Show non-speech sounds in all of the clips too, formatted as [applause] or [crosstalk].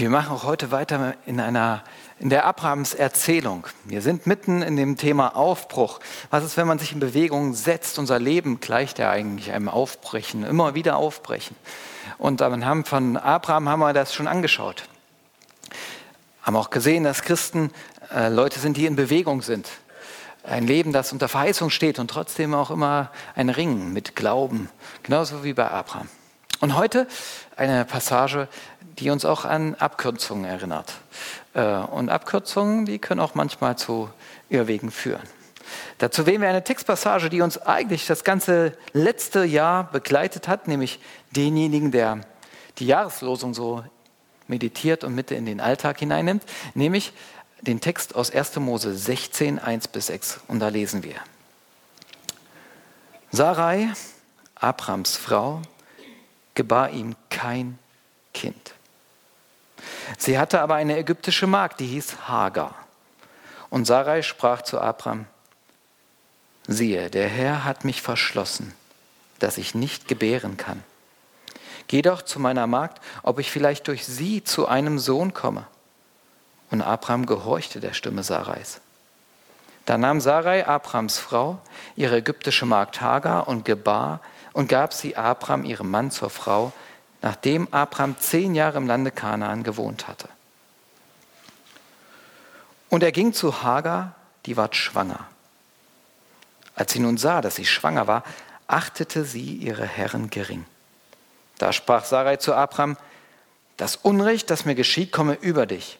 Wir machen auch heute weiter in einer in der Abrahams Erzählung. Wir sind mitten in dem Thema Aufbruch. Was ist, wenn man sich in Bewegung setzt? Unser Leben gleicht ja eigentlich einem Aufbrechen, immer wieder aufbrechen. Und anhand von Abraham haben wir das schon angeschaut. Haben auch gesehen, dass Christen äh, Leute sind, die in Bewegung sind. Ein Leben, das unter Verheißung steht und trotzdem auch immer ein Ringen mit Glauben. Genauso wie bei Abraham. Und heute eine Passage, die uns auch an Abkürzungen erinnert. Äh, und Abkürzungen, die können auch manchmal zu Irrwegen führen. Dazu wählen wir eine Textpassage, die uns eigentlich das ganze letzte Jahr begleitet hat, nämlich denjenigen, der die Jahreslosung so meditiert und Mitte in den Alltag hineinnimmt, nämlich den Text aus 1. Mose 16, 1 bis 6. Und da lesen wir. Sarai, Abrams Frau, gebar ihm kein Kind. Sie hatte aber eine ägyptische Magd, die hieß Hagar. Und Sarai sprach zu Abram, siehe, der Herr hat mich verschlossen, dass ich nicht gebären kann. Geh doch zu meiner Magd, ob ich vielleicht durch sie zu einem Sohn komme. Und Abraham gehorchte der Stimme Sarais. Da nahm Sarai, Abrams Frau, ihre ägyptische Magd Hagar und gebar und gab sie Abraham, ihrem Mann, zur Frau, nachdem Abraham zehn Jahre im Lande Kanaan gewohnt hatte. Und er ging zu Hagar, die ward schwanger. Als sie nun sah, dass sie schwanger war, achtete sie ihre Herren gering. Da sprach Sarai zu Abraham, das Unrecht, das mir geschieht, komme über dich.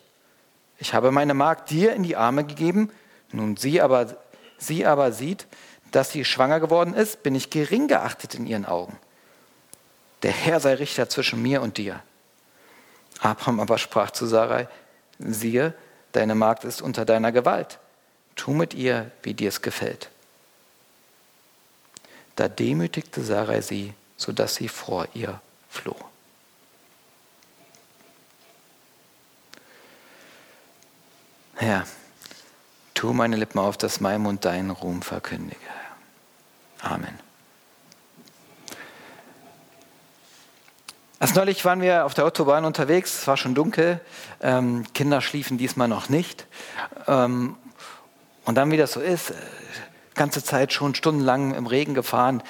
Ich habe meine Magd dir in die Arme gegeben, nun sie aber, sie aber sieht, dass sie schwanger geworden ist, bin ich gering geachtet in ihren Augen. Der Herr sei Richter zwischen mir und dir. Abraham aber sprach zu Sarai, siehe, deine Magd ist unter deiner Gewalt. Tu mit ihr, wie dir es gefällt. Da demütigte Sarai sie, sodass sie vor ihr floh. Herr, tu meine Lippen auf, dass mein Mund deinen Ruhm verkündige. Amen. Erst neulich waren wir auf der Autobahn unterwegs, es war schon dunkel, ähm, Kinder schliefen diesmal noch nicht. Ähm, und dann, wie das so ist, äh, ganze Zeit schon stundenlang im Regen gefahren,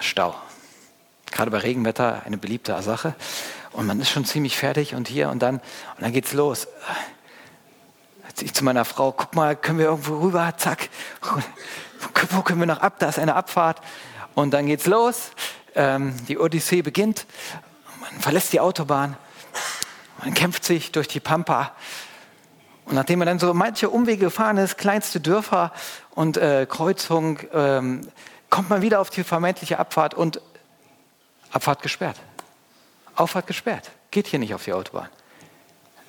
Stau. Gerade bei Regenwetter eine beliebte Sache. Und man ist schon ziemlich fertig und hier und dann, und dann geht's los. Ich zu meiner Frau, guck mal, können wir irgendwo rüber, zack, wo können wir noch ab? Da ist eine Abfahrt. Und dann geht's los. Ähm, die Odyssee beginnt man verlässt die Autobahn, man kämpft sich durch die Pampa. Und nachdem man dann so manche Umwege gefahren ist, kleinste Dörfer und äh, Kreuzung, ähm, kommt man wieder auf die vermeintliche Abfahrt und Abfahrt gesperrt. Auffahrt gesperrt. Geht hier nicht auf die Autobahn.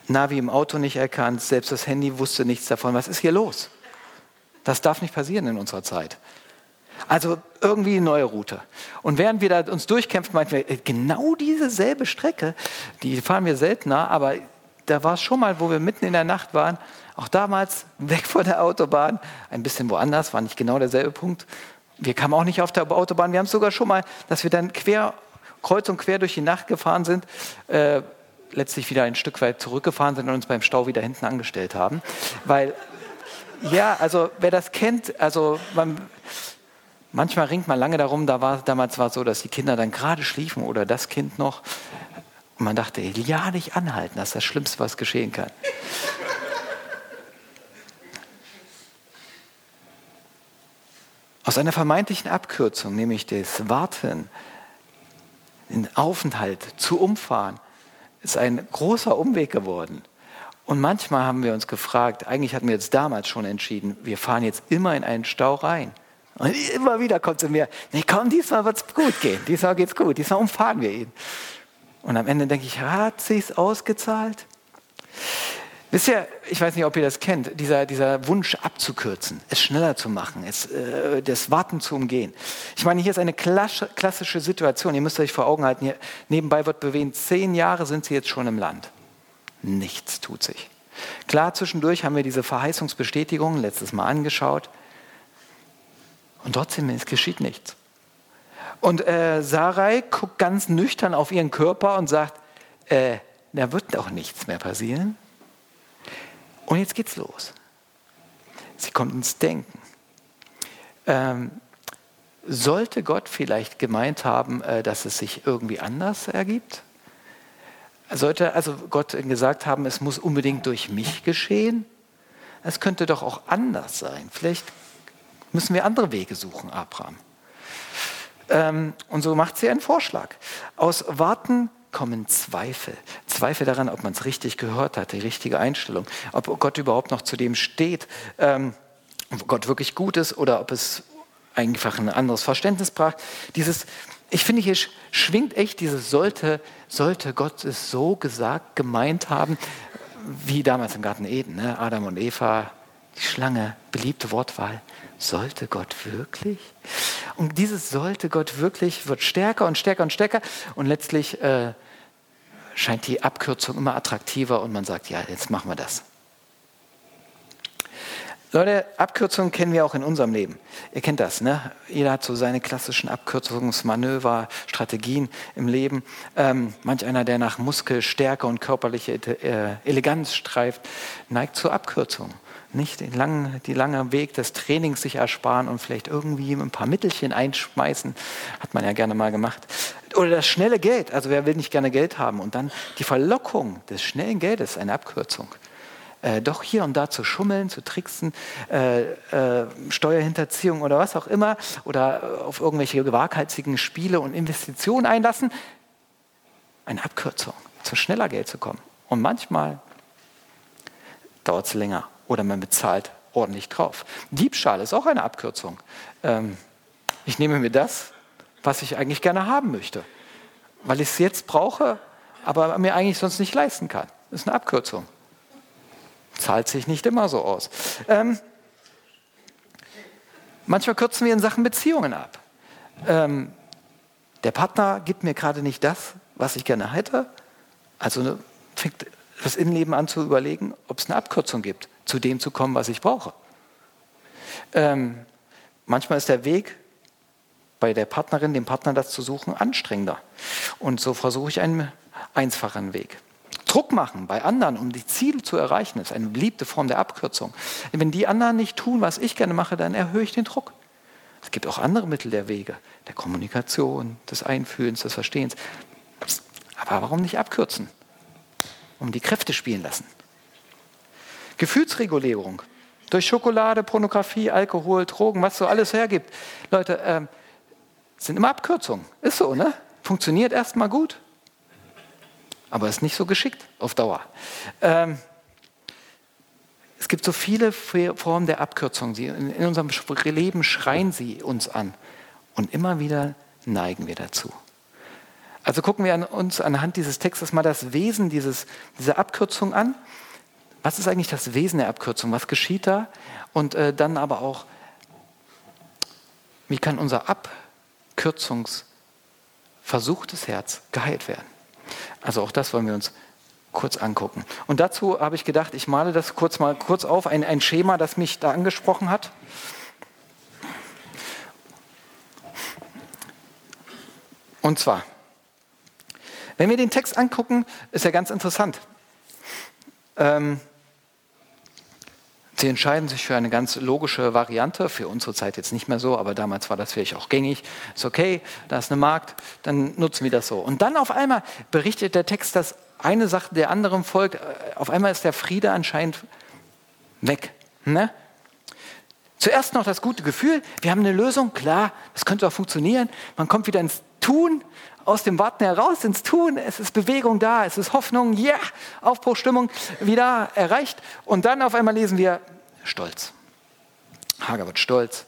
Navi im Auto nicht erkannt, selbst das Handy wusste nichts davon. Was ist hier los? Das darf nicht passieren in unserer Zeit. Also irgendwie eine neue Route. Und während wir da uns durchkämpfen, meinten wir, äh, genau diese selbe Strecke, die fahren wir seltener, aber da war es schon mal, wo wir mitten in der Nacht waren, auch damals weg von der Autobahn, ein bisschen woanders, war nicht genau derselbe Punkt. Wir kamen auch nicht auf der Autobahn, wir haben es sogar schon mal, dass wir dann quer, kreuz und quer durch die Nacht gefahren sind, äh, letztlich wieder ein Stück weit zurückgefahren sind und uns beim Stau wieder hinten angestellt haben. Weil, ja, also wer das kennt, also man, Manchmal ringt man lange darum, da war, damals war es so, dass die Kinder dann gerade schliefen oder das Kind noch. Und man dachte, ja, nicht anhalten, das ist das Schlimmste, was geschehen kann. Aus einer vermeintlichen Abkürzung, nämlich das Warten, den Aufenthalt zu umfahren, ist ein großer Umweg geworden. Und manchmal haben wir uns gefragt, eigentlich hatten wir jetzt damals schon entschieden, wir fahren jetzt immer in einen Stau rein. Und immer wieder kommt zu mir, nee, komm, diesmal wird es gut gehen, diesmal geht es gut, diesmal umfahren wir ihn. Und am Ende denke ich, hat sich's ausgezahlt? Wisst ihr, ich weiß nicht, ob ihr das kennt, dieser, dieser Wunsch abzukürzen, es schneller zu machen, es, äh, das Warten zu umgehen. Ich meine, hier ist eine klassische Situation, ihr müsst euch vor Augen halten, hier nebenbei wird bewegt, zehn Jahre sind sie jetzt schon im Land. Nichts tut sich. Klar, zwischendurch haben wir diese Verheißungsbestätigung letztes Mal angeschaut. Und trotzdem, es geschieht nichts. Und äh, Sarai guckt ganz nüchtern auf ihren Körper und sagt, äh, da wird auch nichts mehr passieren. Und jetzt geht's los. Sie kommt ins Denken. Ähm, sollte Gott vielleicht gemeint haben, äh, dass es sich irgendwie anders ergibt? Sollte also Gott gesagt haben, es muss unbedingt durch mich geschehen? Es könnte doch auch anders sein. Vielleicht müssen wir andere Wege suchen, Abraham. Ähm, und so macht sie einen Vorschlag. Aus Warten kommen Zweifel. Zweifel daran, ob man es richtig gehört hat, die richtige Einstellung, ob Gott überhaupt noch zu dem steht, ähm, ob Gott wirklich gut ist oder ob es einfach ein anderes Verständnis braucht. Dieses, ich finde, hier schwingt echt dieses sollte, sollte Gott es so gesagt, gemeint haben, wie damals im Garten Eden, ne? Adam und Eva, die Schlange, beliebte Wortwahl. Sollte Gott wirklich? Und dieses sollte Gott wirklich wird stärker und stärker und stärker und letztlich äh, scheint die Abkürzung immer attraktiver und man sagt, ja, jetzt machen wir das. Leute, Abkürzungen kennen wir auch in unserem Leben. Ihr kennt das, ne? Jeder hat so seine klassischen Abkürzungsmanöver, Strategien im Leben. Ähm, manch einer, der nach Muskelstärke und körperliche äh, Eleganz streift, neigt zur Abkürzung. Nicht den langen, die lange Weg des Trainings sich ersparen und vielleicht irgendwie ein paar Mittelchen einschmeißen. Hat man ja gerne mal gemacht. Oder das schnelle Geld. Also wer will nicht gerne Geld haben? Und dann die Verlockung des schnellen Geldes, eine Abkürzung äh, doch hier und da zu schummeln, zu tricksen, äh, äh, Steuerhinterziehung oder was auch immer, oder auf irgendwelche waghalsigen Spiele und Investitionen einlassen. Eine Abkürzung, zu schneller Geld zu kommen. Und manchmal dauert es länger oder man bezahlt ordentlich drauf. Diebstahl ist auch eine Abkürzung. Ähm, ich nehme mir das, was ich eigentlich gerne haben möchte, weil ich es jetzt brauche, aber mir eigentlich sonst nicht leisten kann. Das ist eine Abkürzung. Zahlt sich nicht immer so aus. Ähm, manchmal kürzen wir in Sachen Beziehungen ab. Ähm, der Partner gibt mir gerade nicht das, was ich gerne hätte. Also ne, fängt das Innenleben an zu überlegen, ob es eine Abkürzung gibt, zu dem zu kommen, was ich brauche. Ähm, manchmal ist der Weg bei der Partnerin, dem Partner das zu suchen, anstrengender. Und so versuche ich einen einfachen Weg. Druck machen bei anderen, um die Ziele zu erreichen, ist eine beliebte Form der Abkürzung. Wenn die anderen nicht tun, was ich gerne mache, dann erhöhe ich den Druck. Es gibt auch andere Mittel der Wege, der Kommunikation, des Einfühlens, des Verstehens. Aber warum nicht abkürzen? Um die Kräfte spielen lassen. Gefühlsregulierung. Durch Schokolade, Pornografie, Alkohol, Drogen, was so alles hergibt. Leute, äh, sind immer Abkürzungen. Ist so, ne? Funktioniert erstmal gut aber ist nicht so geschickt auf Dauer. Ähm, es gibt so viele Formen der Abkürzung. in unserem Leben schreien sie uns an. Und immer wieder neigen wir dazu. Also gucken wir an uns anhand dieses Textes mal das Wesen dieses, dieser Abkürzung an. Was ist eigentlich das Wesen der Abkürzung? Was geschieht da? Und äh, dann aber auch, wie kann unser Abkürzungsversuchtes Herz geheilt werden? Also auch das wollen wir uns kurz angucken. Und dazu habe ich gedacht, ich male das kurz mal kurz auf, ein, ein Schema, das mich da angesprochen hat. Und zwar, wenn wir den Text angucken, ist er ganz interessant. Ähm, Sie entscheiden sich für eine ganz logische Variante, für unsere Zeit jetzt nicht mehr so, aber damals war das vielleicht auch gängig. Ist okay, da ist eine Markt, dann nutzen wir das so. Und dann auf einmal berichtet der Text, dass eine Sache der anderen folgt. Äh, auf einmal ist der Friede anscheinend weg. Ne? Zuerst noch das gute Gefühl, wir haben eine Lösung, klar, das könnte auch funktionieren. Man kommt wieder ins Tun, aus dem Warten heraus ins Tun. Es ist Bewegung da, es ist Hoffnung, ja, yeah, Aufbruchstimmung wieder erreicht. Und dann auf einmal lesen wir Stolz. Hager wird stolz.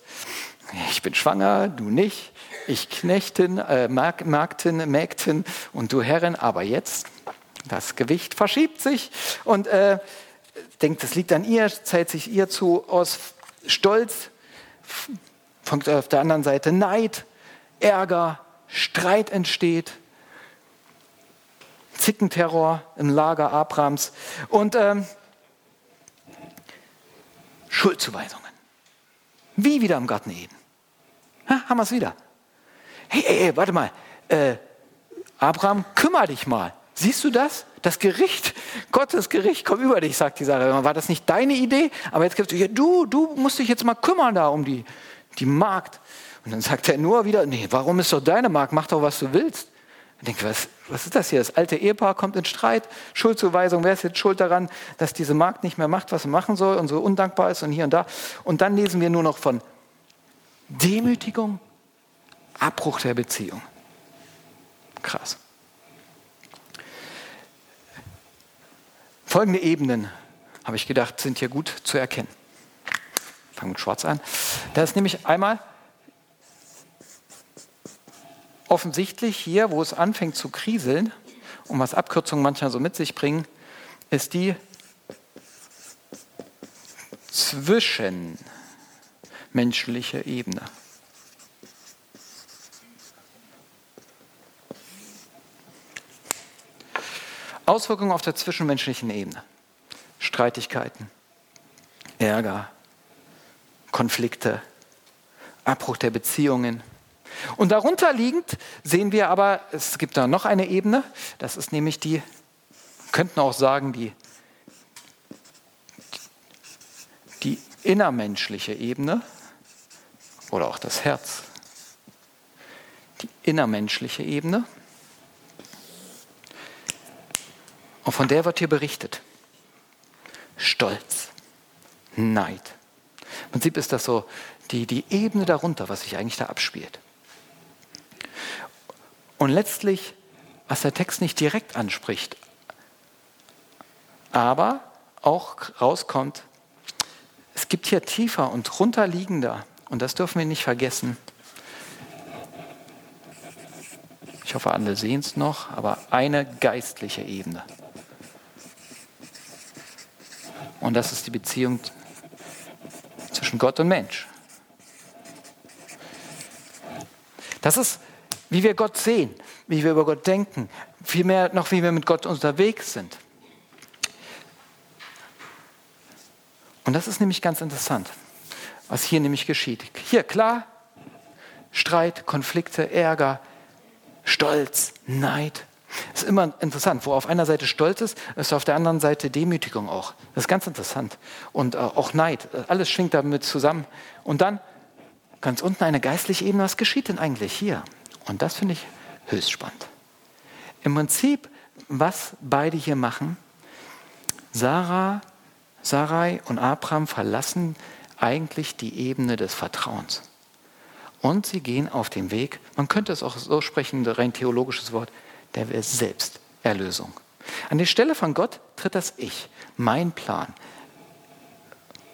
Ich bin schwanger, du nicht. Ich Knechtin, äh, Magdin, Mägdin und du Herrin. Aber jetzt, das Gewicht verschiebt sich und äh, denkt, es liegt an ihr, zählt sich ihr zu aus Stolz. Von auf der anderen Seite Neid, Ärger, Streit entsteht, Zickenterror im Lager Abrams und ähm, Schuldzuweisungen. Wie wieder im Garten Eden. Ha, haben wir es wieder. Hey, hey, hey, warte mal. Äh, Abraham, kümmere dich mal. Siehst du das? das Gericht, [laughs] Gottes Gericht kommt über dich, sagt die Sarah. War das nicht deine Idee? Aber jetzt gibt es, ja, du, du musst dich jetzt mal kümmern da um die, die Magd. Und dann sagt er nur wieder, nee, warum ist doch deine Magd? Mach doch, was du willst. Ich denke, was, was ist das hier? Das alte Ehepaar kommt in Streit, Schuldzuweisung, wer ist jetzt schuld daran, dass diese Magd nicht mehr macht, was sie machen soll und so undankbar ist und hier und da. Und dann lesen wir nur noch von Demütigung, Abbruch der Beziehung. Krass. Folgende Ebenen, habe ich gedacht, sind hier gut zu erkennen. Fangen mit Schwarz an. Da ist nämlich einmal offensichtlich hier, wo es anfängt zu kriseln und was Abkürzungen manchmal so mit sich bringen, ist die zwischenmenschliche Ebene. Auswirkungen auf der zwischenmenschlichen Ebene. Streitigkeiten, Ärger, Konflikte, Abbruch der Beziehungen, und darunter liegend sehen wir aber, es gibt da noch eine Ebene, das ist nämlich die, könnten auch sagen, die, die innermenschliche Ebene oder auch das Herz. Die innermenschliche Ebene. Und von der wird hier berichtet. Stolz, Neid. Im Prinzip ist das so die, die Ebene darunter, was sich eigentlich da abspielt. Und letztlich, was der Text nicht direkt anspricht, aber auch rauskommt, es gibt hier tiefer und runterliegender, und das dürfen wir nicht vergessen. Ich hoffe, alle sehen es noch, aber eine geistliche Ebene. Und das ist die Beziehung zwischen Gott und Mensch. Das ist wie wir Gott sehen, wie wir über Gott denken, vielmehr noch, wie wir mit Gott unterwegs sind. Und das ist nämlich ganz interessant, was hier nämlich geschieht. Hier klar, Streit, Konflikte, Ärger, Stolz, Neid. Ist immer interessant, wo auf einer Seite Stolz ist, ist auf der anderen Seite Demütigung auch. Das ist ganz interessant. Und äh, auch Neid, alles schwingt damit zusammen. Und dann ganz unten eine geistliche Ebene, was geschieht denn eigentlich hier? Und das finde ich höchst spannend. Im Prinzip, was beide hier machen, Sarah, Sarai und Abraham verlassen eigentlich die Ebene des Vertrauens. Und sie gehen auf den Weg, man könnte es auch so sprechen, ein rein theologisches Wort, der Selbsterlösung. An die Stelle von Gott tritt das Ich, mein Plan,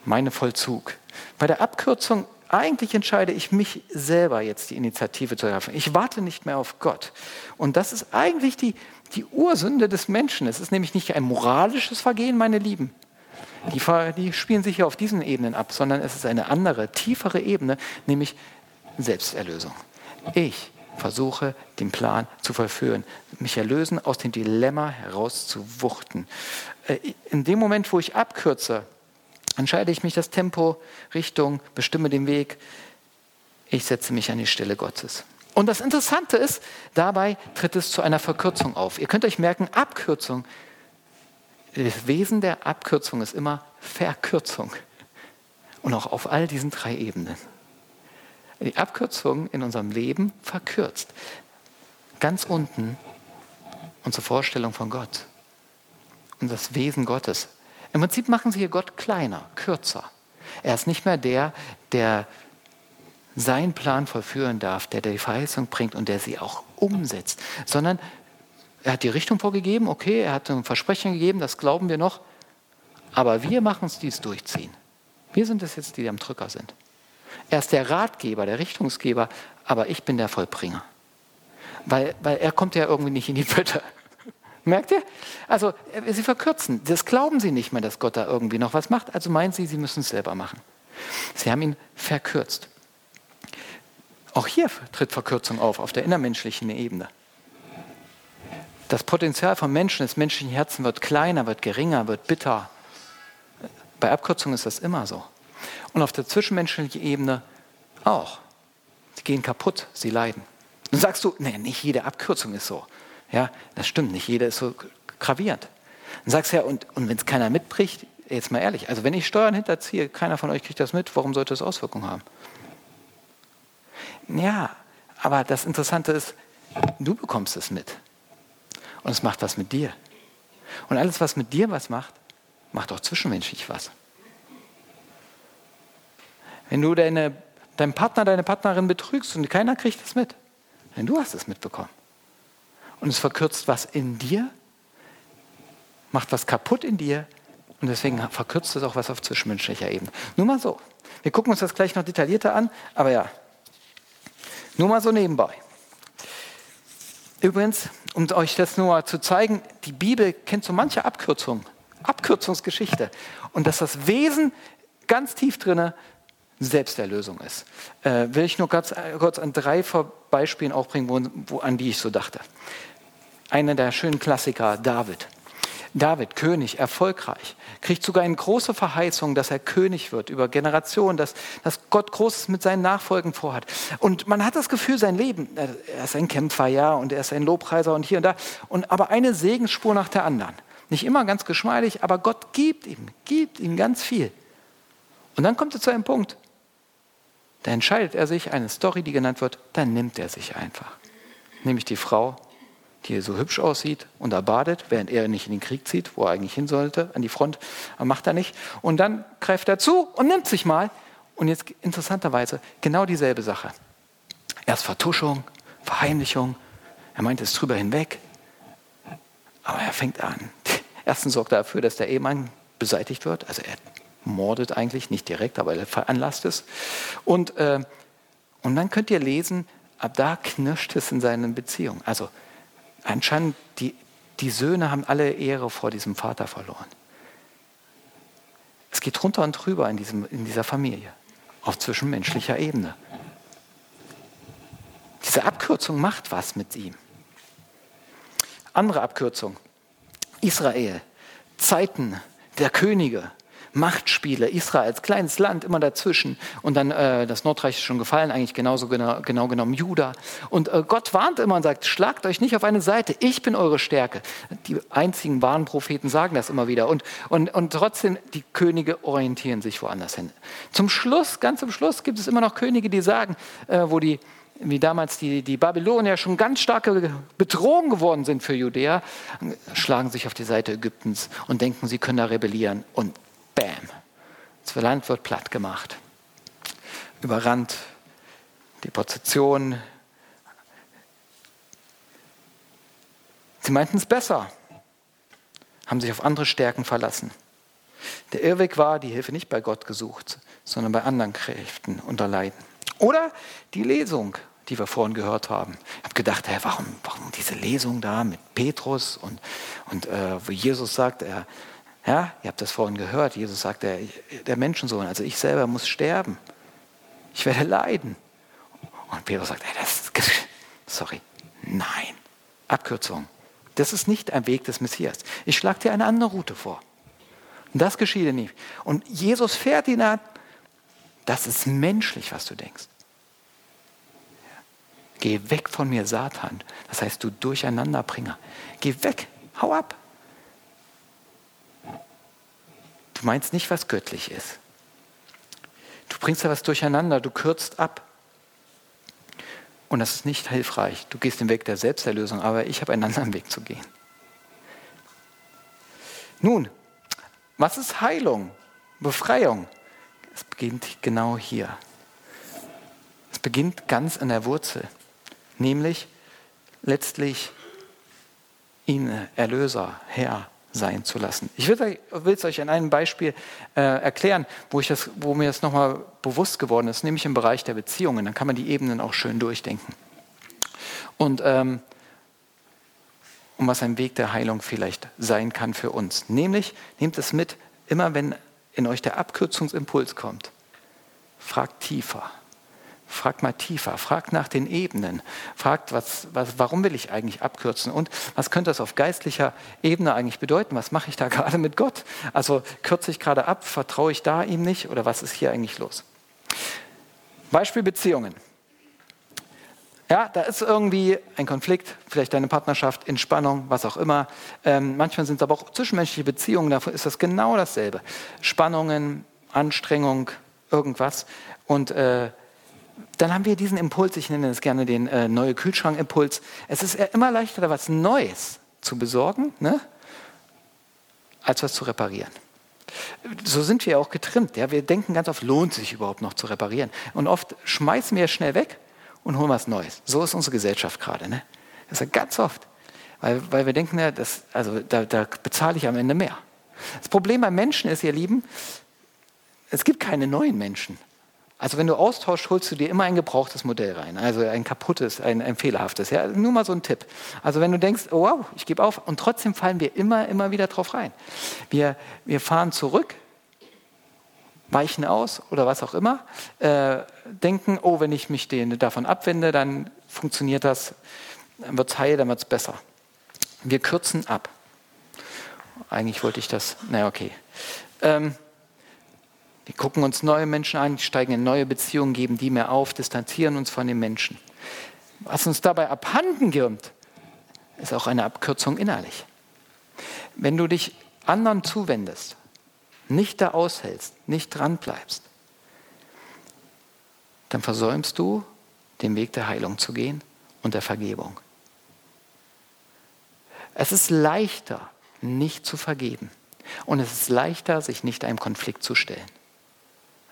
meine Vollzug. Bei der Abkürzung eigentlich entscheide ich mich selber jetzt die Initiative zu ergreifen. Ich warte nicht mehr auf Gott. Und das ist eigentlich die, die Ursünde des Menschen. Es ist nämlich nicht ein moralisches Vergehen, meine Lieben. Die, die spielen sich ja auf diesen Ebenen ab, sondern es ist eine andere, tiefere Ebene, nämlich Selbsterlösung. Ich versuche, den Plan zu verführen, mich erlösen, aus dem Dilemma herauszuwuchten. Äh, in dem Moment, wo ich abkürze, entscheide ich mich das Tempo, Richtung, bestimme den Weg. Ich setze mich an die Stelle Gottes. Und das Interessante ist, dabei tritt es zu einer Verkürzung auf. Ihr könnt euch merken, Abkürzung, das Wesen der Abkürzung ist immer Verkürzung. Und auch auf all diesen drei Ebenen. Die Abkürzung in unserem Leben verkürzt. Ganz unten unsere Vorstellung von Gott und das Wesen Gottes im Prinzip machen sie hier Gott kleiner, kürzer. Er ist nicht mehr der, der seinen Plan vollführen darf, der die Verheißung bringt und der sie auch umsetzt, sondern er hat die Richtung vorgegeben, okay, er hat ein Versprechen gegeben, das glauben wir noch, aber wir machen es dies durchziehen. Wir sind es jetzt, die am Drücker sind. Er ist der Ratgeber, der Richtungsgeber, aber ich bin der Vollbringer. Weil, weil er kommt ja irgendwie nicht in die Pötte. [laughs] Merkt ihr? Also, äh, sie verkürzen. Das glauben sie nicht mehr, dass Gott da irgendwie noch was macht. Also meinen sie, sie müssen es selber machen. Sie haben ihn verkürzt. Auch hier tritt Verkürzung auf, auf der innermenschlichen Ebene. Das Potenzial von Menschen, des menschlichen Herzen wird kleiner, wird geringer, wird bitter. Bei Abkürzungen ist das immer so. Und auf der zwischenmenschlichen Ebene auch. Sie gehen kaputt, sie leiden. Dann sagst du, nee, nicht jede Abkürzung ist so. Ja, das stimmt nicht. Jeder ist so gravierend. Dann sagst du ja, und, und wenn es keiner mitbricht, jetzt mal ehrlich, also wenn ich Steuern hinterziehe, keiner von euch kriegt das mit, warum sollte das Auswirkungen haben? Ja, aber das Interessante ist, du bekommst es mit. Und es macht was mit dir. Und alles, was mit dir was macht, macht auch zwischenmenschlich was. Wenn du deine, deinen Partner, deine Partnerin betrügst und keiner kriegt es mit, denn du hast es mitbekommen. Und es verkürzt was in dir, macht was kaputt in dir und deswegen verkürzt es auch was auf zwischenmenschlicher Ebene. Nur mal so. Wir gucken uns das gleich noch detaillierter an, aber ja, nur mal so nebenbei. Übrigens, um euch das nur zu zeigen, die Bibel kennt so manche Abkürzungen, Abkürzungsgeschichte. Und dass das Wesen ganz tief drinne Selbsterlösung ist. Äh, will ich nur ganz kurz an drei Beispielen auch bringen, wo, wo, an die ich so dachte. Einer der schönen Klassiker, David. David, König, erfolgreich, kriegt sogar eine große Verheißung, dass er König wird über Generationen, dass, dass Gott Großes mit seinen Nachfolgen vorhat. Und man hat das Gefühl, sein Leben, er ist ein Kämpfer, ja, und er ist ein Lobpreiser und hier und da, und aber eine Segensspur nach der anderen. Nicht immer ganz geschmeidig, aber Gott gibt ihm, gibt ihm ganz viel. Und dann kommt er zu einem Punkt, da entscheidet er sich, eine Story, die genannt wird, dann nimmt er sich einfach. Nämlich die Frau, die so hübsch aussieht und da badet, während er nicht in den Krieg zieht, wo er eigentlich hin sollte, an die Front, macht er nicht. Und dann greift er zu und nimmt sich mal. Und jetzt interessanterweise genau dieselbe Sache. Erst Vertuschung, Verheimlichung, er meint es drüber hinweg, aber er fängt an. [laughs] Erstens sorgt er dafür, dass der Ehemann beseitigt wird, also er mordet eigentlich, nicht direkt, aber er veranlasst es. Und, äh, und dann könnt ihr lesen, ab da knirscht es in seinen Beziehungen. Also anscheinend, die, die Söhne haben alle Ehre vor diesem Vater verloren. Es geht runter und drüber in, diesem, in dieser Familie, auf zwischenmenschlicher Ebene. Diese Abkürzung macht was mit ihm. Andere Abkürzung. Israel, Zeiten der Könige, Machtspiele, Israel als kleines Land immer dazwischen und dann äh, das Nordreich ist schon gefallen, eigentlich genauso genau, genau genommen Juda. Und äh, Gott warnt immer und sagt, schlagt euch nicht auf eine Seite, ich bin eure Stärke. Die einzigen wahren Propheten sagen das immer wieder und, und, und trotzdem, die Könige orientieren sich woanders hin. Zum Schluss, ganz zum Schluss gibt es immer noch Könige, die sagen, äh, wo die wie damals die, die Babylonier schon ganz starke Bedrohung geworden sind für Judäa, schlagen sich auf die Seite Ägyptens und denken, sie können da rebellieren. Und. Das Land wird platt gemacht. Überrannt. Deportation. Sie meinten es besser. Haben sich auf andere Stärken verlassen. Der Irrweg war, die Hilfe nicht bei Gott gesucht, sondern bei anderen Kräften unter Leiden. Oder die Lesung, die wir vorhin gehört haben. Ich habe gedacht, hey, warum, warum diese Lesung da mit Petrus und, und äh, wo Jesus sagt, er, ja, ihr habt das vorhin gehört. Jesus sagt, der, der Menschensohn, also ich selber muss sterben. Ich werde leiden. Und Petrus sagt, ey, das ist, sorry, nein. Abkürzung. Das ist nicht ein Weg des Messias. Ich schlage dir eine andere Route vor. Und das geschieht nicht. Und Jesus fährt ihn an. Das ist menschlich, was du denkst. Geh weg von mir, Satan. Das heißt, du Durcheinanderbringer. Geh weg, hau ab. Du meinst nicht, was göttlich ist. Du bringst da was durcheinander, du kürzt ab. Und das ist nicht hilfreich. Du gehst den Weg der Selbsterlösung, aber ich habe einen anderen Weg zu gehen. Nun, was ist Heilung, Befreiung? Es beginnt genau hier. Es beginnt ganz an der Wurzel, nämlich letztlich ihn Erlöser, Herr, sein zu lassen. Ich will es euch an einem Beispiel äh, erklären, wo, ich das, wo mir das nochmal bewusst geworden ist, nämlich im Bereich der Beziehungen. Dann kann man die Ebenen auch schön durchdenken. Und ähm, um was ein Weg der Heilung vielleicht sein kann für uns. Nämlich, nehmt es mit, immer wenn in euch der Abkürzungsimpuls kommt, fragt tiefer. Fragt mal tiefer, fragt nach den Ebenen, fragt, was, was, warum will ich eigentlich abkürzen und was könnte das auf geistlicher Ebene eigentlich bedeuten? Was mache ich da [laughs] gerade mit Gott? Also kürze ich gerade ab, vertraue ich da ihm nicht oder was ist hier eigentlich los? Beispiel Beziehungen. Ja, da ist irgendwie ein Konflikt, vielleicht deine Partnerschaft in Spannung, was auch immer. Ähm, manchmal sind es aber auch zwischenmenschliche Beziehungen, dafür ist das genau dasselbe. Spannungen, Anstrengung, irgendwas. Und äh, dann haben wir diesen Impuls, ich nenne es gerne den äh, neue Kühlschrankimpuls. Es ist immer leichter, was Neues zu besorgen, ne, als was zu reparieren. So sind wir auch getrimmt. Ja? Wir denken ganz oft, lohnt sich überhaupt noch zu reparieren. Und oft schmeißen wir schnell weg und holen was Neues. So ist unsere Gesellschaft gerade. Ne? Das ist ganz oft. Weil, weil wir denken, ja, das, also da, da bezahle ich am Ende mehr. Das Problem bei Menschen ist, ihr Lieben, es gibt keine neuen Menschen. Also wenn du austauschst, holst du dir immer ein gebrauchtes Modell rein, also ein kaputtes, ein, ein fehlerhaftes. Ja, nur mal so ein Tipp. Also wenn du denkst, oh, wow, ich gebe auf, und trotzdem fallen wir immer, immer wieder drauf rein. Wir, wir fahren zurück weichen aus oder was auch immer, äh, denken, oh, wenn ich mich den, davon abwende, dann funktioniert das, dann wird es heil, dann wird es besser. Wir kürzen ab. Eigentlich wollte ich das, naja, okay. Ähm, wir gucken uns neue Menschen an, steigen in neue Beziehungen, geben die mehr auf, distanzieren uns von den Menschen. Was uns dabei abhanden gibt, ist auch eine Abkürzung innerlich. Wenn du dich anderen zuwendest, nicht da aushältst, nicht dran bleibst, dann versäumst du, den Weg der Heilung zu gehen und der Vergebung. Es ist leichter, nicht zu vergeben. Und es ist leichter, sich nicht einem Konflikt zu stellen,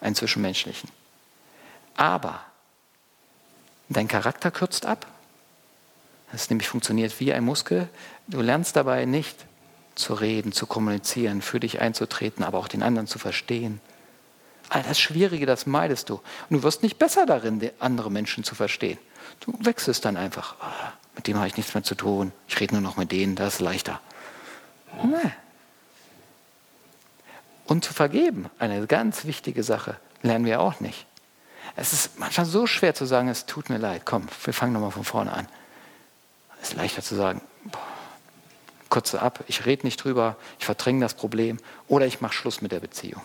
einen zwischenmenschlichen. Aber dein Charakter kürzt ab. Das nämlich funktioniert wie ein Muskel. Du lernst dabei nicht, zu reden, zu kommunizieren, für dich einzutreten, aber auch den anderen zu verstehen. All das Schwierige, das meidest du. Und du wirst nicht besser darin, andere Menschen zu verstehen. Du wechselst dann einfach. Oh, mit dem habe ich nichts mehr zu tun. Ich rede nur noch mit denen, das ist leichter. Nee. Und zu vergeben, eine ganz wichtige Sache, lernen wir auch nicht. Es ist manchmal so schwer zu sagen, es tut mir leid, komm, wir fangen nochmal von vorne an. Es ist leichter zu sagen, boah, kürze ab, ich rede nicht drüber, ich verdränge das Problem oder ich mache Schluss mit der Beziehung.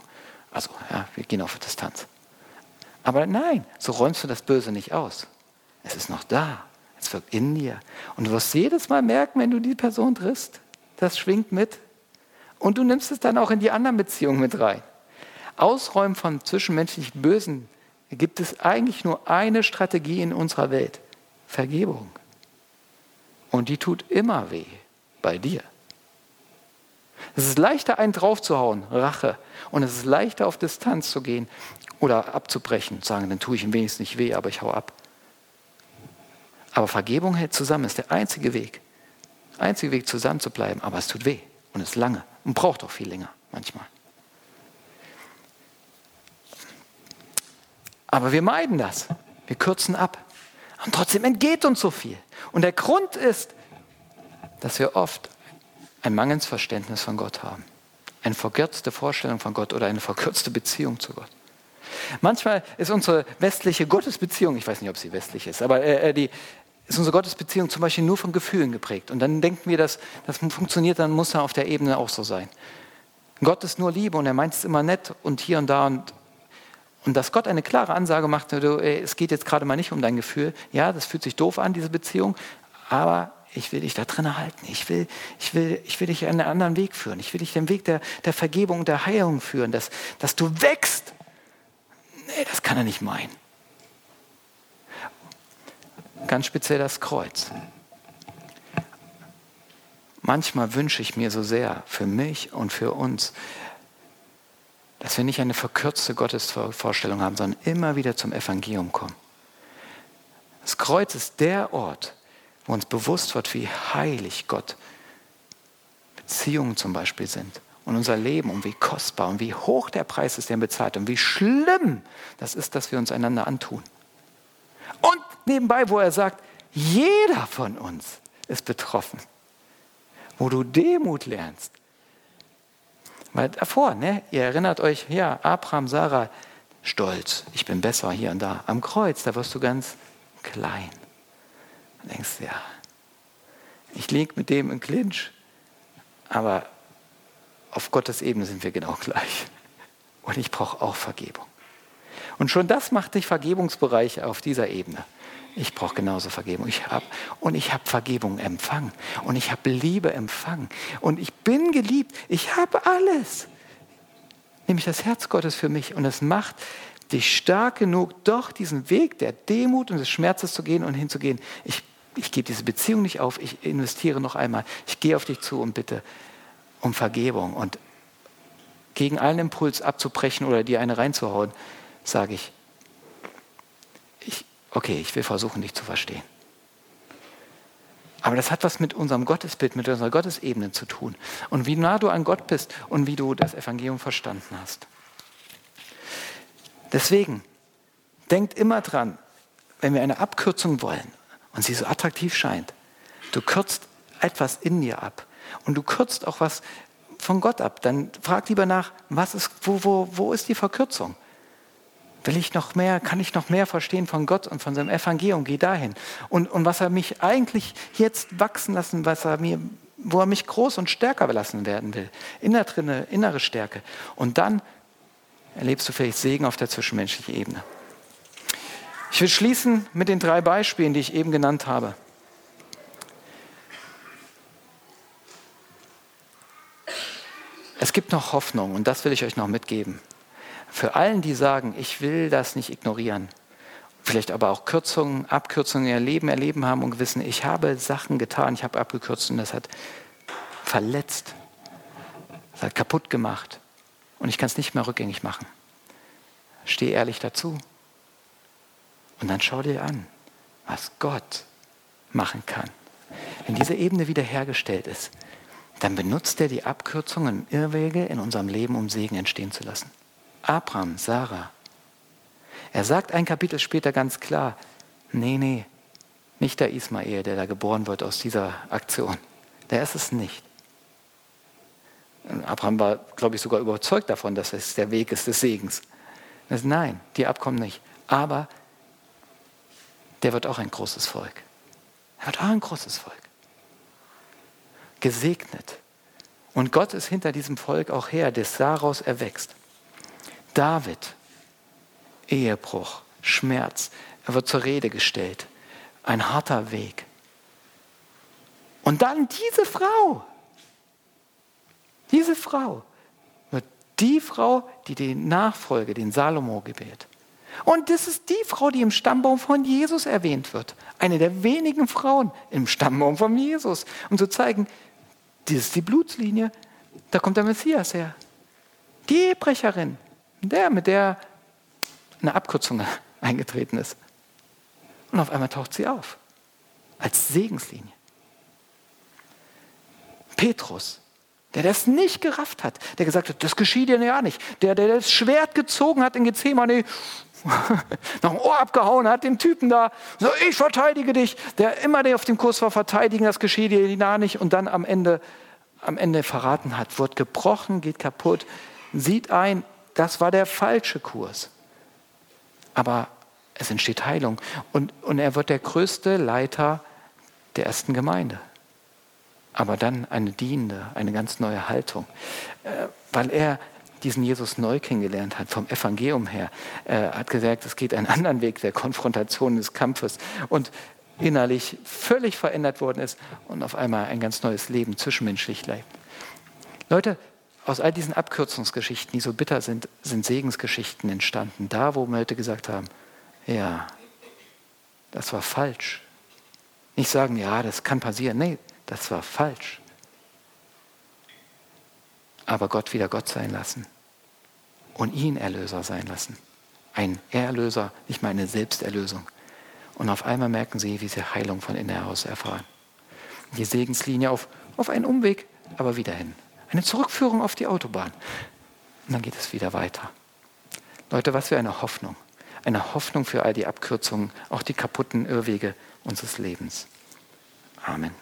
Also, ja, wir gehen auf Distanz. Aber nein, so räumst du das Böse nicht aus. Es ist noch da. Es wirkt in dir. Und du wirst jedes Mal merken, wenn du die Person triffst, das schwingt mit. Und du nimmst es dann auch in die anderen Beziehungen mit rein. Ausräumen von zwischenmenschlich Bösen gibt es eigentlich nur eine Strategie in unserer Welt. Vergebung. Und die tut immer weh bei dir. Es ist leichter, einen draufzuhauen, Rache. Und es ist leichter, auf Distanz zu gehen oder abzubrechen, sagen, dann tue ich ihm wenigstens nicht weh, aber ich hau ab. Aber Vergebung hält zusammen, ist der einzige Weg. Einzige Weg, zusammen zu bleiben, aber es tut weh und ist lange und braucht auch viel länger manchmal. Aber wir meiden das. Wir kürzen ab. Und trotzdem entgeht uns so viel. Und der Grund ist, dass wir oft ein mangelndes Verständnis von Gott haben. Eine verkürzte Vorstellung von Gott oder eine verkürzte Beziehung zu Gott. Manchmal ist unsere westliche Gottesbeziehung, ich weiß nicht, ob sie westlich ist, aber äh, äh, die, ist unsere Gottesbeziehung zum Beispiel nur von Gefühlen geprägt. Und dann denken wir, dass das funktioniert, dann muss er auf der Ebene auch so sein. Gott ist nur Liebe und er meint es immer nett und hier und da und und dass Gott eine klare Ansage macht, du, ey, es geht jetzt gerade mal nicht um dein Gefühl. Ja, das fühlt sich doof an, diese Beziehung, aber ich will dich da drin halten. Ich will, ich, will, ich will dich einen anderen Weg führen. Ich will dich den Weg der, der Vergebung, der Heilung führen, dass, dass du wächst. Nee, das kann er nicht meinen. Ganz speziell das Kreuz. Manchmal wünsche ich mir so sehr für mich und für uns, dass wir nicht eine verkürzte Gottesvorstellung haben, sondern immer wieder zum Evangelium kommen. Das Kreuz ist der Ort, wo uns bewusst wird, wie heilig Gott Beziehungen zum Beispiel sind und unser Leben und wie kostbar und wie hoch der Preis ist, den bezahlt und wie schlimm das ist, dass wir uns einander antun. Nebenbei, wo er sagt, jeder von uns ist betroffen, wo du Demut lernst. Weil davor, ne, ihr erinnert euch, ja, Abraham, Sarah, stolz, ich bin besser hier und da. Am Kreuz, da wirst du ganz klein. Und denkst, ja, ich liege mit dem im Clinch, aber auf Gottes Ebene sind wir genau gleich. Und ich brauche auch Vergebung. Und schon das macht dich Vergebungsbereich auf dieser Ebene. Ich brauche genauso Vergebung. Ich habe und ich habe Vergebung empfangen und ich habe Liebe empfangen und ich bin geliebt. Ich habe alles. Nämlich das Herz Gottes für mich und es macht dich stark genug, doch diesen Weg der Demut und des Schmerzes zu gehen und hinzugehen. Ich, ich gebe diese Beziehung nicht auf, ich investiere noch einmal. Ich gehe auf dich zu und bitte um Vergebung und gegen allen Impuls abzubrechen oder dir eine reinzuhauen, sage ich, okay, ich will versuchen, dich zu verstehen. Aber das hat was mit unserem Gottesbild, mit unserer Gottesebene zu tun. Und wie nah du an Gott bist und wie du das Evangelium verstanden hast. Deswegen, denkt immer dran, wenn wir eine Abkürzung wollen und sie so attraktiv scheint, du kürzt etwas in dir ab und du kürzt auch was von Gott ab, dann frag lieber nach, was ist, wo, wo, wo ist die Verkürzung? Will ich noch mehr, kann ich noch mehr verstehen von Gott und von seinem Evangelium? Geh dahin. Und, und was er mich eigentlich jetzt wachsen lassen, was er mir, wo er mich groß und stärker lassen werden will. Innere, innere Stärke. Und dann erlebst du vielleicht Segen auf der zwischenmenschlichen Ebene. Ich will schließen mit den drei Beispielen, die ich eben genannt habe. Es gibt noch Hoffnung und das will ich euch noch mitgeben. Für allen, die sagen, ich will das nicht ignorieren, vielleicht aber auch Kürzungen, Abkürzungen ihr Leben erleben haben und wissen, ich habe Sachen getan, ich habe abgekürzt und das hat verletzt, das hat kaputt gemacht und ich kann es nicht mehr rückgängig machen. Steh ehrlich dazu und dann schau dir an, was Gott machen kann. Wenn diese Ebene wiederhergestellt ist, dann benutzt er die Abkürzungen und Irrwege in unserem Leben, um Segen entstehen zu lassen. Abraham, Sarah. Er sagt ein Kapitel später ganz klar, nee, nee, nicht der Ismael, der da geboren wird aus dieser Aktion. Der ist es nicht. Abraham war, glaube ich, sogar überzeugt davon, dass es der Weg ist des Segens. Das, nein, die Abkommen nicht. Aber der wird auch ein großes Volk. Er wird auch ein großes Volk gesegnet. Und Gott ist hinter diesem Volk auch her, das daraus erwächst. David, Ehebruch, Schmerz, er wird zur Rede gestellt. Ein harter Weg. Und dann diese Frau, diese Frau wird die Frau, die die Nachfolge, den Salomo gebärt. Und das ist die Frau, die im Stammbaum von Jesus erwähnt wird. Eine der wenigen Frauen im Stammbaum von Jesus. Um zu zeigen, das ist die Blutslinie, da kommt der Messias her. Die Ehebrecherin, der, mit der eine Abkürzung [laughs] eingetreten ist. Und auf einmal taucht sie auf. Als Segenslinie. Petrus, der das nicht gerafft hat, der gesagt hat, das geschieht dir ja nicht. Der, der das Schwert gezogen hat in Gethsemane, [laughs] noch ein Ohr abgehauen hat, dem Typen da, so, ich verteidige dich, der immer der auf dem Kurs war, verteidigen, das geschieht dir nah nicht und dann am Ende, am Ende verraten hat, wird gebrochen, geht kaputt, sieht ein, das war der falsche Kurs. Aber es entsteht Heilung und, und er wird der größte Leiter der ersten Gemeinde. Aber dann eine dienende, eine ganz neue Haltung, äh, weil er diesen Jesus neu kennengelernt hat, vom Evangelium her. Er hat gesagt, es geht einen anderen Weg der Konfrontation, des Kampfes und innerlich völlig verändert worden ist und auf einmal ein ganz neues Leben zwischenmenschlich lebt. Leute, aus all diesen Abkürzungsgeschichten, die so bitter sind, sind Segensgeschichten entstanden. Da, wo Leute gesagt haben, ja, das war falsch. Nicht sagen, ja, das kann passieren. Nee, das war falsch aber Gott wieder Gott sein lassen und ihn Erlöser sein lassen. Ein Erlöser, nicht mal eine Selbsterlösung. Und auf einmal merken sie, wie sie Heilung von innen heraus erfahren. Die Segenslinie auf, auf einen Umweg, aber wieder hin. Eine Zurückführung auf die Autobahn. Und dann geht es wieder weiter. Leute, was für eine Hoffnung. Eine Hoffnung für all die Abkürzungen, auch die kaputten Irrwege unseres Lebens. Amen.